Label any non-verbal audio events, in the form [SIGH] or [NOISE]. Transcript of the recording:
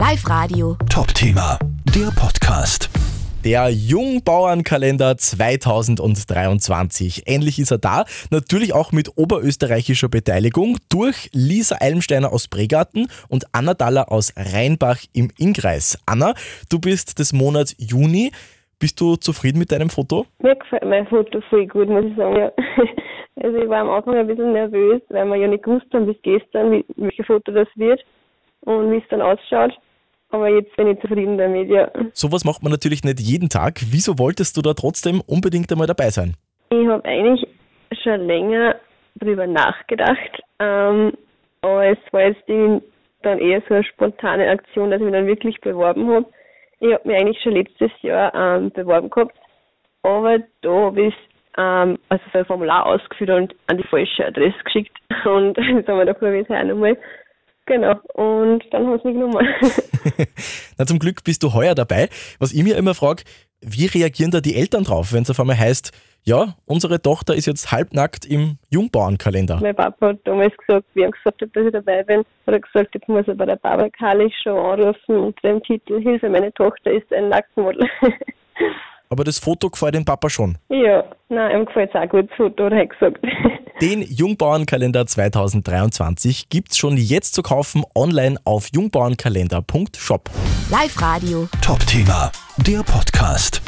Live Radio. Top-Thema, der Podcast. Der Jungbauernkalender 2023. Endlich ist er da. Natürlich auch mit oberösterreichischer Beteiligung durch Lisa Eilensteiner aus Bregarten und Anna Daller aus Rheinbach im Innkreis. Anna, du bist des Monats Juni. Bist du zufrieden mit deinem Foto? Mir gefällt mein Foto voll gut, muss ich sagen. Ja. [LAUGHS] Also ich war am Anfang ein bisschen nervös, weil wir ja nicht gewusst haben bis gestern, wie, welches Foto das wird und wie es dann ausschaut. Aber jetzt bin ich zufrieden damit, ja. Sowas macht man natürlich nicht jeden Tag. Wieso wolltest du da trotzdem unbedingt einmal dabei sein? Ich habe eigentlich schon länger drüber nachgedacht, ähm, aber es war jetzt dann eher so eine spontane Aktion, dass ich mich dann wirklich beworben habe. Ich habe mich eigentlich schon letztes Jahr ähm, beworben gehabt, aber da habe ich ähm, also so ein Formular ausgefüllt und an die falsche Adresse geschickt [LAUGHS] und [LAUGHS] das haben wir da probiert auch nochmal. Genau, und dann haben sie mich genommen. [LAUGHS] Na, zum Glück bist du heuer dabei. Was ich mir immer frage, wie reagieren da die Eltern drauf, wenn es auf einmal heißt, ja, unsere Tochter ist jetzt halbnackt im Jungbauernkalender. mein Papa hat damals gesagt, wie er gesagt dass ich dabei bin, hat er gesagt, jetzt muss er bei der Barbara Karlich schon anrufen unter dem Titel Hilfe, meine Tochter ist ein Nacktmodel. [LAUGHS] Aber das Foto gefällt dem Papa schon. ja, nein, ihm gefällt es auch gut, das Foto, hat er gesagt. [LAUGHS] Den Jungbauernkalender 2023 gibt's schon jetzt zu kaufen online auf jungbauernkalender.shop. Live Radio. Top-Thema, der Podcast.